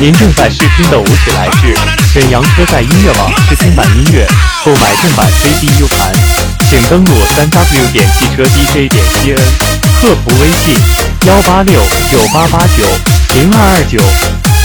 您正在试听的舞曲来自沈阳车载音乐网试听版音乐购买正版 cd u 盘请登录三 w 点汽车 dj 点 cn 客服微信幺八六九八八九零二二九。